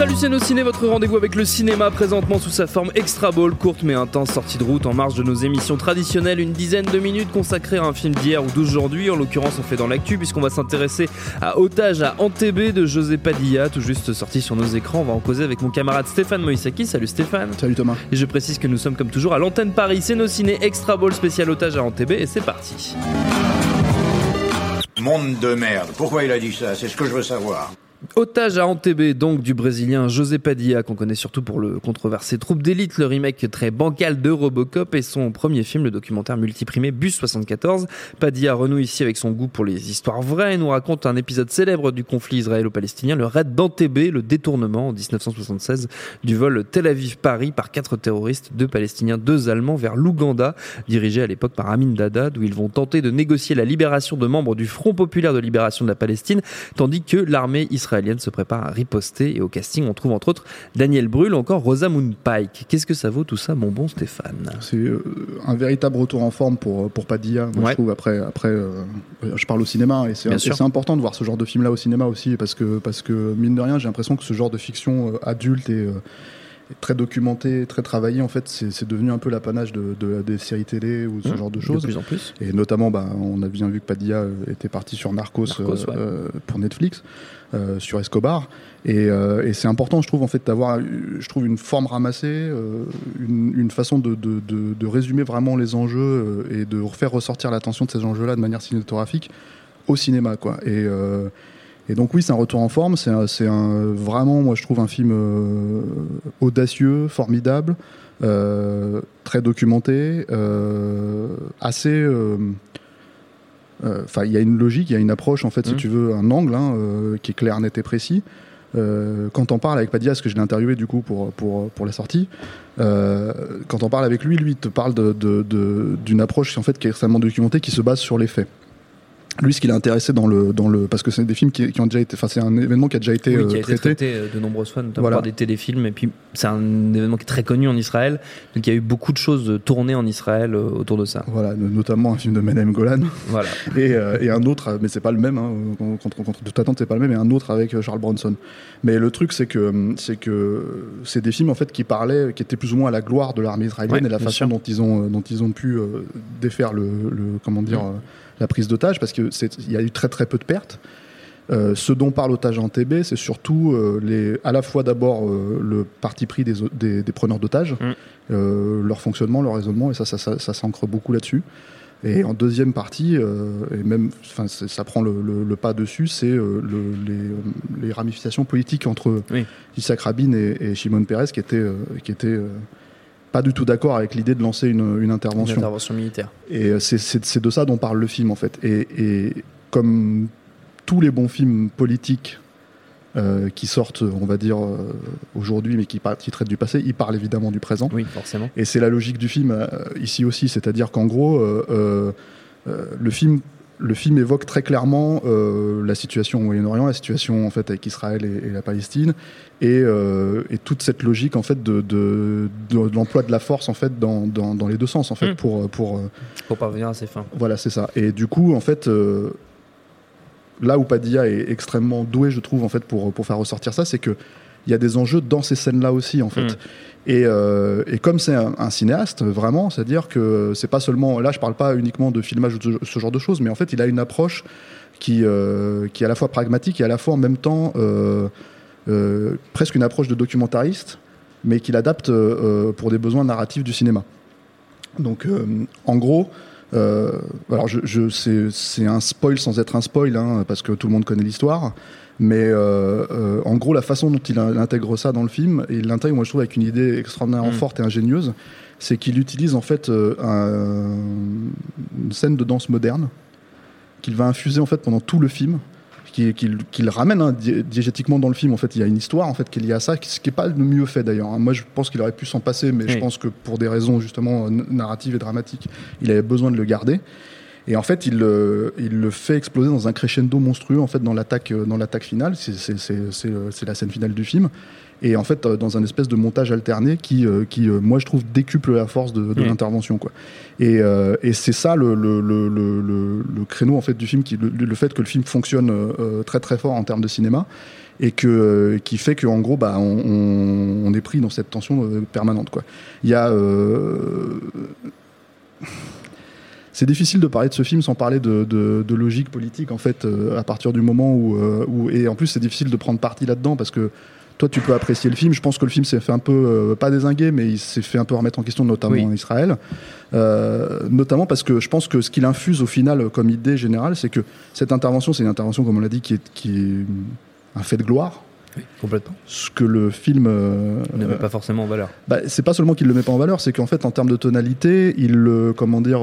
Salut ciné, votre rendez-vous avec le cinéma présentement sous sa forme extra ball, courte mais intense sortie de route en marge de nos émissions traditionnelles, une dizaine de minutes consacrées à un film d'hier ou d'aujourd'hui, en l'occurrence on fait dans l'actu puisqu'on va s'intéresser à Otage à Antébé de José Padilla, tout juste sorti sur nos écrans, on va en causer avec mon camarade Stéphane Moïsaki, salut Stéphane. Salut Thomas. Et je précise que nous sommes comme toujours à l'antenne Paris, c'est nos ciné extra ball spécial Otage à Antébé et c'est parti. Monde de merde. Pourquoi il a dit ça? C'est ce que je veux savoir. Otage à Antébé, donc du Brésilien José Padilla, qu'on connaît surtout pour le controversé Troupe d'élite, le remake très bancal de Robocop et son premier film, le documentaire multiprimé Bus 74. Padilla renoue ici avec son goût pour les histoires vraies et nous raconte un épisode célèbre du conflit israélo-palestinien, le raid d'Antébé, le détournement en 1976 du vol Tel Aviv-Paris par quatre terroristes, deux Palestiniens, deux Allemands vers l'Ouganda, dirigé à l'époque par Amin Dada, où ils vont tenter de négocier la libération de membres du Front populaire de libération de la Palestine, tandis que l'armée israélienne se prépare à riposter et au casting on trouve entre autres Daniel Brühl, encore Rosamund Pike. Qu'est-ce que ça vaut tout ça, mon bon Stéphane? C'est euh, un véritable retour en forme pour, pour Padilla, moi, Ouais. je trouve. Après, après euh, je parle au cinéma et c'est important de voir ce genre de film-là au cinéma aussi parce que, parce que mine de rien, j'ai l'impression que ce genre de fiction euh, adulte et euh, est très documenté, très travaillé, en fait, c'est devenu un peu l'apanage de, de- des séries télé ou ce Mmh, genre de choses. De plus en plus. Et notamment, bah, on a bien vu que Padilla euh, était parti sur Narcos, Narcos, euh, ouais. euh, pour Netflix, sur Escobar. Et, et c'est important, je trouve, en fait, d'avoir, je trouve, une forme ramassée, une, une façon de, de, de- de résumer vraiment les enjeux et de faire ressortir l'attention de ces enjeux-là de manière cinématographique au cinéma, quoi. Et, et donc oui, c'est un retour en forme. C'est vraiment, moi, je trouve un film euh, audacieux, formidable, euh, très documenté, euh, assez. Enfin, il y a une logique, il y a une approche, en fait, si Mhm. tu veux, un angle hein, qui est clair, net et précis. Quand on parle avec Padilla, parce que je l'ai interviewé du coup pour, pour, pour la sortie, quand on parle avec lui, lui il te parle de- de- de- d'une approche en fait, qui est extrêmement documentée, qui se base sur les faits. Lui, ce qui l'a intéressé dans le, dans le. Parce que c'est des films qui, qui ont déjà été. Enfin, c'est un événement qui a déjà été Oui, euh, qui a été traité. traité euh, de nombreuses fois, notamment Voilà. par des téléfilms. Et puis, c'est un événement qui est très connu en Israël. Donc, il y a eu beaucoup de choses tournées en Israël euh, autour de ça. Voilà, notamment un film de Menem Golan. Voilà. et, euh, et un autre, mais c'est pas le même, hein, contre, contre toute attente, c'est pas le même, et un autre avec euh, Charles Bronson. Mais le truc, c'est que c'est que c'est des films en fait qui parlaient, qui étaient plus ou moins à la gloire de l'armée israélienne Ouais, et la façon sûr. dont ils ont euh, dont ils ont pu euh, défaire le, le- comment dire Mm. euh, la prise d'otage, parce que c'est il y a eu très très peu de pertes. Euh, ce dont parle Otage en TB, c'est surtout euh, les, à la fois d'abord euh, le parti pris des, des, des preneurs d'otages, Mm. leur fonctionnement, leur raisonnement, et ça, ça, ça, ça s'ancre beaucoup là-dessus. Et en deuxième partie, et même, ça prend le, le- le pas dessus, c'est le- les, les ramifications politiques entre Oui. Isaac Rabin et, et Shimon Peres, qui étaient, qui étaient pas du tout d'accord avec l'idée de lancer une, une Une intervention. militaire. Et euh, c'est- de ça dont parle le film, en fait. Et, et comme tous les bons films politiques euh, qui sortent, on va dire, euh, aujourd'hui, mais qui, traitent du passé, ils parlent évidemment du présent. Oui, forcément. Et c'est la logique du film euh, ici aussi, c'est-à-dire qu'en gros, le film. Le film évoque très clairement euh, la situation au Moyen-Orient, la situation en fait avec Israël et, et la Palestine, et, euh, et toute cette logique en fait de, de, de- de l'emploi de la force en fait dans, dans, dans les deux sens en fait Mm. pour pour euh, Pour parvenir à ses fins. voilà, c'est ça. Et du coup, en fait, euh, là où Padilla est extrêmement doué, je trouve, en fait, pour, pour faire ressortir ça, c'est que il y a des enjeux dans ces scènes-là aussi, en fait. Mm. Et, euh, et comme c'est un, un cinéaste, vraiment, c'est-à-dire que c'est pas seulement. Là, je parle pas uniquement de filmage ou de ce, ce genre de choses, mais en fait, il a une approche qui, euh, qui est à la fois pragmatique et à la fois en même temps euh, presque une approche de documentariste, mais qu'il adapte pour des besoins narratifs du cinéma. Donc, en gros, alors, je, je c'est un spoil sans être un spoil, hein, parce que tout le monde connaît l'histoire. Mais en gros, la façon dont il intègre ça dans le film, et il l'intègre, moi je trouve, avec une idée extraordinairement mm. forte et ingénieuse, c'est qu'il utilise en fait un, une scène de danse moderne qu'il va infuser en fait pendant tout le film qu'il ramène hein, diégétiquement dans le film. En fait, il y a une histoire en fait qui est liée à ça, ce qui n'est pas le mieux fait d'ailleurs. Hein. Moi, je pense qu'il aurait pu s'en passer, mais je pense que pour des raisons justement narratives et dramatiques, il avait besoin de le garder. Et en fait, il, il le fait exploser dans un crescendo monstrueux en fait dans l'attaque dans l'attaque finale. C'est la scène finale du film et en fait euh, dans un espèce de montage alterné qui, euh, qui euh, moi je trouve décuple la force de, de l'intervention quoi. Et, et c'est ça le, le, le, le, créneau en fait du film, qui, le, fait que le film fonctionne très très fort en termes de cinéma et que qui fait que en gros bah on, on est pris dans cette tension permanente quoi. Il y a c'est difficile de parler de ce film sans parler de, de, de logique politique en fait à partir du moment où, où et en plus c'est difficile de prendre parti là-dedans parce que toi, tu peux apprécier le film. Je pense que le film s'est fait un peu, euh, pas désinguer, mais il s'est fait un peu remettre en question, notamment en Israël. Euh, notamment parce que je pense que ce qu'il infuse au final comme idée générale, c'est que cette intervention, c'est une intervention, comme on l'a dit, qui est, qui est un fait de gloire. Oui, complètement. Ce que le film euh, ne met pas forcément en valeur. Bah, c'est pas seulement qu'il le met pas en valeur, c'est qu'en fait en termes de tonalité, il le comment dire,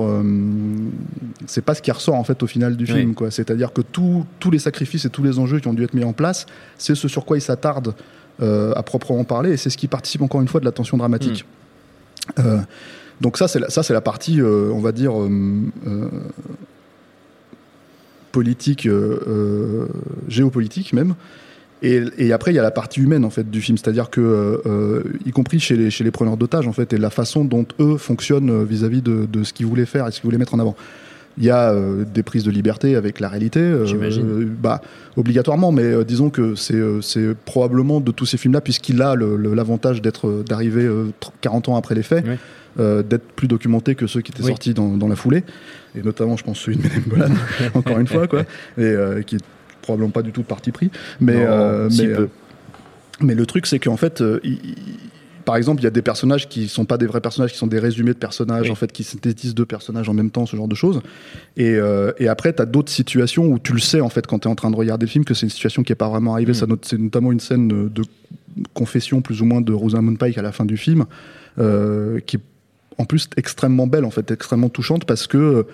c'est pas ce qui ressort en fait au final du film quoi. C'est-à-dire que tous les sacrifices et tous les enjeux qui ont dû être mis en place, c'est ce sur quoi il s'attarde euh, à proprement parler, et c'est ce qui participe encore une fois de la tension dramatique. Hmm. Euh, donc ça, c'est la, ça, c'est la partie, euh, on va dire, politique, géopolitique même. Et, après, il y a la partie humaine en fait du film, c'est-à-dire que, y compris chez les, chez les preneurs d'otages en fait, et la façon dont eux fonctionnent vis-à-vis de, de, ce qu'ils voulaient faire et ce qu'ils voulaient mettre en avant. Il y a euh, des prises de liberté avec la réalité. Euh, bah, obligatoirement, mais euh, disons que c'est probablement de tous ces films-là, puisqu'il a l'avantage d'être d'arriver 40 ans après les faits. d'être plus documenté que ceux qui étaient sortis dans, dans, la foulée, et notamment, je pense, celui de Golan, encore une fois, quoi, et qui est probablement pas du tout de parti pris. Mais, mais, mais, le truc, c'est qu'en fait, il, par exemple, il y a des personnages qui sont pas des vrais personnages, qui sont des résumés de personnages, en fait, qui synthétisent deux personnages en même temps, ce genre de choses. Et, euh, et après, tu as d'autres situations où tu le sais, en fait, quand tu es en train de regarder le film, que c'est une situation qui est pas vraiment arrivée. Mm. C'est notamment une scène de confession, plus ou moins, de Rosamund Pike à la fin du film, euh, qui est en plus extrêmement belle, en fait, extrêmement touchante, parce que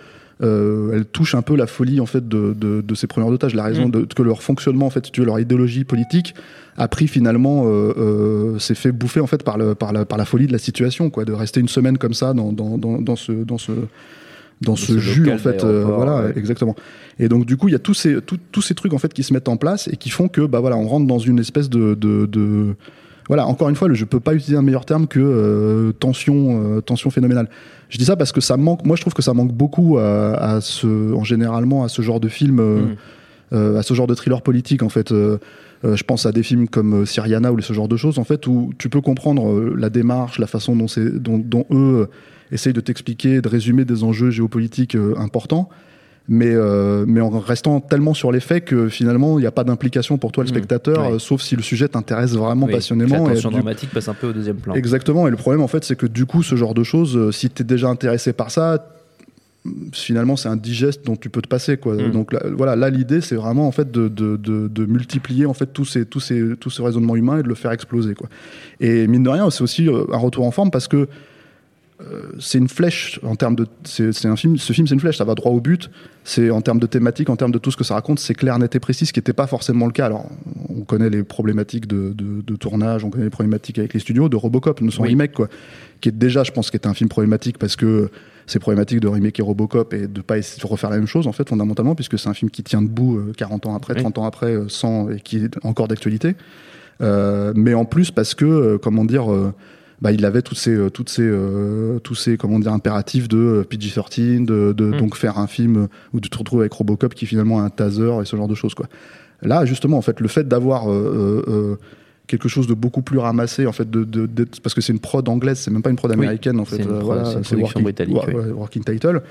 euh, elle touche un peu la folie en fait de, de, de ces preneurs d'otages, la raison mm. de, que leur fonctionnement en fait, tu veux, leur idéologie politique a pris finalement, euh, euh, s'est fait bouffer en fait par, le, par, la, par la folie de la situation, quoi, de rester une semaine comme ça dans, dans, dans, dans ce dans ce dans ce jus en fait euh, voilà exactement. Et donc du coup il y a tous ces tous ces trucs en fait qui se mettent en place et qui font que bah voilà on rentre dans une espèce de, de, de voilà, encore une fois, je peux pas utiliser un meilleur terme que euh, tension, euh, tension phénoménale. Je dis ça parce que ça manque. Moi, je trouve que ça manque beaucoup à, à ce, en généralement, à ce genre de film, euh, mm. à ce genre de thriller politique, en fait. je pense à des films comme Syriana ou ce genre de choses, en fait, où tu peux comprendre la démarche, la façon dont, dont, dont eux essayent de t'expliquer, de résumer des enjeux géopolitiques importants mais, euh, mais en restant tellement sur les faits que finalement il n'y a pas d'implication pour toi le mmh. spectateur, euh, sauf si le sujet t'intéresse vraiment passionnément. La tension dramatique passe un peu au deuxième plan. Exactement, et le problème en fait c'est que du coup ce genre de choses, euh, si tu es déjà intéressé par ça, finalement c'est un digeste dont tu peux te passer quoi. Mmh. Donc là, voilà, là l'idée c'est vraiment en fait de, de, de, de, multiplier en fait tous ces tous ces tous ces raisonnements humains et de le faire exploser quoi. Et mine de rien, c'est aussi un retour en forme parce que euh, c'est une flèche en termes de. C'est un film. Ce film, c'est une flèche. Ça va droit au but. C'est en termes de thématique, en termes de tout ce que ça raconte, c'est clair, net et précis, ce qui n'était pas forcément le cas. Alors, on connaît les problématiques de, de, tournage, on connaît les problématiques avec les studios de Robocop, nous son remake, quoi, qui est déjà, je pense, qui est un film problématique parce que c'est problématique de remake Robocop et de pas essayer de refaire la même chose, en fait, fondamentalement, puisque c'est un film qui tient debout 40 euh, ans après, 30 ans après, euh, sans et qui est encore d'actualité. mais en plus parce que, comment dire bah, il avait tous ces, euh, toutes ces, euh, tous ces, comment dire, impératifs de euh, PG-13, de, de mm. donc faire un film où tu te retrouves avec Robocop qui finalement a un taser et ce genre de choses, quoi. Là, justement, en fait, le fait d'avoir quelque chose de beaucoup plus ramassé en fait de, de, parce que c'est une prod anglaise c'est même pas une prod américaine en fait c'est voilà, working, britannique working title.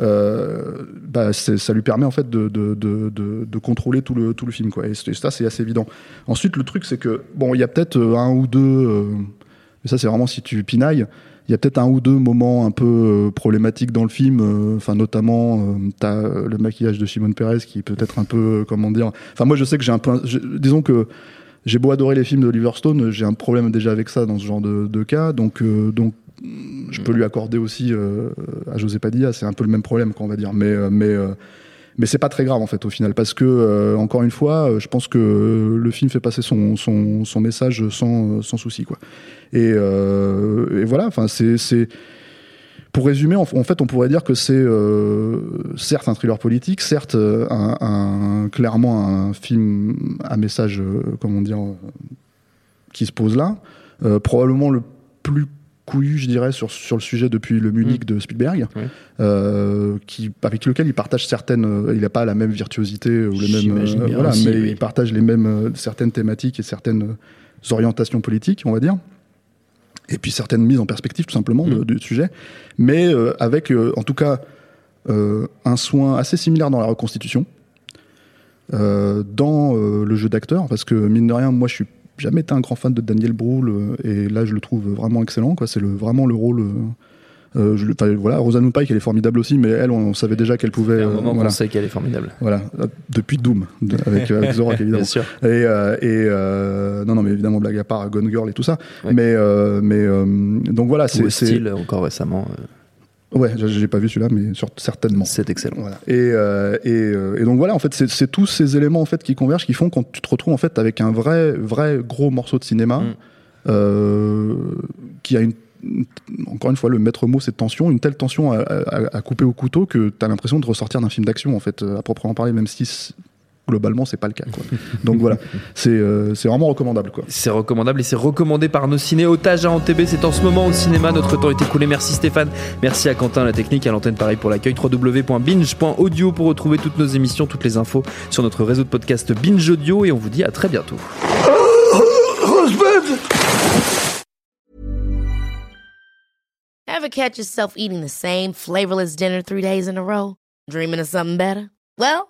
Bah, ça lui permet en fait de, de, de, contrôler tout le tout le film quoi. Et ça c'est assez évident. Ensuite le truc c'est que bon il y a peut-être un ou deux mais ça c'est vraiment si tu pinailles. il y a peut-être un ou deux moments un peu euh, problématiques dans le film. euh, Enfin, notamment, euh, t'as le maquillage de Shimon Peres qui est peut-être un peu, comment dire. Enfin, moi, je sais que j'ai un peu, disons que j'ai beau adorer les films d'Oliver Stone, j'ai un problème déjà avec ça dans ce genre de, de cas. Donc, donc, je peux lui accorder aussi à José Padilla. C'est un peu le même problème, qu'on va dire. Mais, mais mais c'est pas très grave en fait au final parce que euh, encore une fois, euh, je pense que le film fait passer son, son, message sans, euh, sans souci quoi. Et, et voilà, enfin c'est pour résumer, en, fait, on pourrait dire que c'est certes un thriller politique, certes un, clairement un film à message, comment dire, qui se pose là. Probablement le plus couillu, je dirais, sur, sur le sujet depuis le Munich de Spielberg, Oui. euh, qui, avec lequel il partage certaines. euh, il n'a pas la même virtuosité ou les mêmes. Bien voilà, aussi, mais oui. il partage les mêmes euh, certaines thématiques et certaines euh, orientations politiques, on va dire. Et puis certaines mises en perspective, tout simplement, Mm. du sujet. Mais euh, avec, euh, en tout cas, euh, un soin assez similaire dans la reconstitution, euh, dans euh, le jeu d'acteur, parce que mine de rien, moi, je suis jamais été un grand fan de Daniel Brühl, euh, et là, je le trouve vraiment excellent. Quoi. C'est le, vraiment le rôle. euh, euh, je voilà, Rosamund Pike, elle est formidable aussi, mais elle, on, on savait déjà qu'elle pouvait. Un euh, voilà, qu'on sait qu'elle est formidable. voilà, depuis Doom, de- avec, avec Zorak évidemment. Bien sûr. Et, euh, et non, non, mais évidemment, blague à part, Gone Girl et tout ça. Ouais. Mais, mais donc voilà, C'est c'est. c'est- style encore récemment. Ouais, j'ai- pas vu celui-là, mais sur- certainement. C'est excellent. Voilà. Et, euh, et, euh, et donc voilà, en fait, c'est- tous ces éléments en fait qui convergent, qui font quand tu te retrouves en fait avec un vrai, vrai gros morceau de cinéma Mm. euh, qui a une encore une fois, le maître mot, c'est tension, une telle tension à, à- à couper au couteau que tu as l'impression de ressortir d'un film d'action, en fait, à proprement parler, même si globalement, c'est pas le cas. Quoi. Donc voilà, c'est euh, c'est vraiment recommandable. C'est recommandable et c'est recommandé par nos ciné. Otage à Antébé, c'est en ce moment au cinéma. Notre temps est écoulé. Merci Stéphane. Merci à Quentin, la technique, à l'antenne, pareil pour l'accueil. www.binge.audio pour retrouver toutes nos émissions, toutes les infos sur notre réseau de podcast Binge Audio. Et on vous dit à très bientôt. Ever catch yourself eating the same flavorless dinner three days in a row? Dreaming of something better? Well,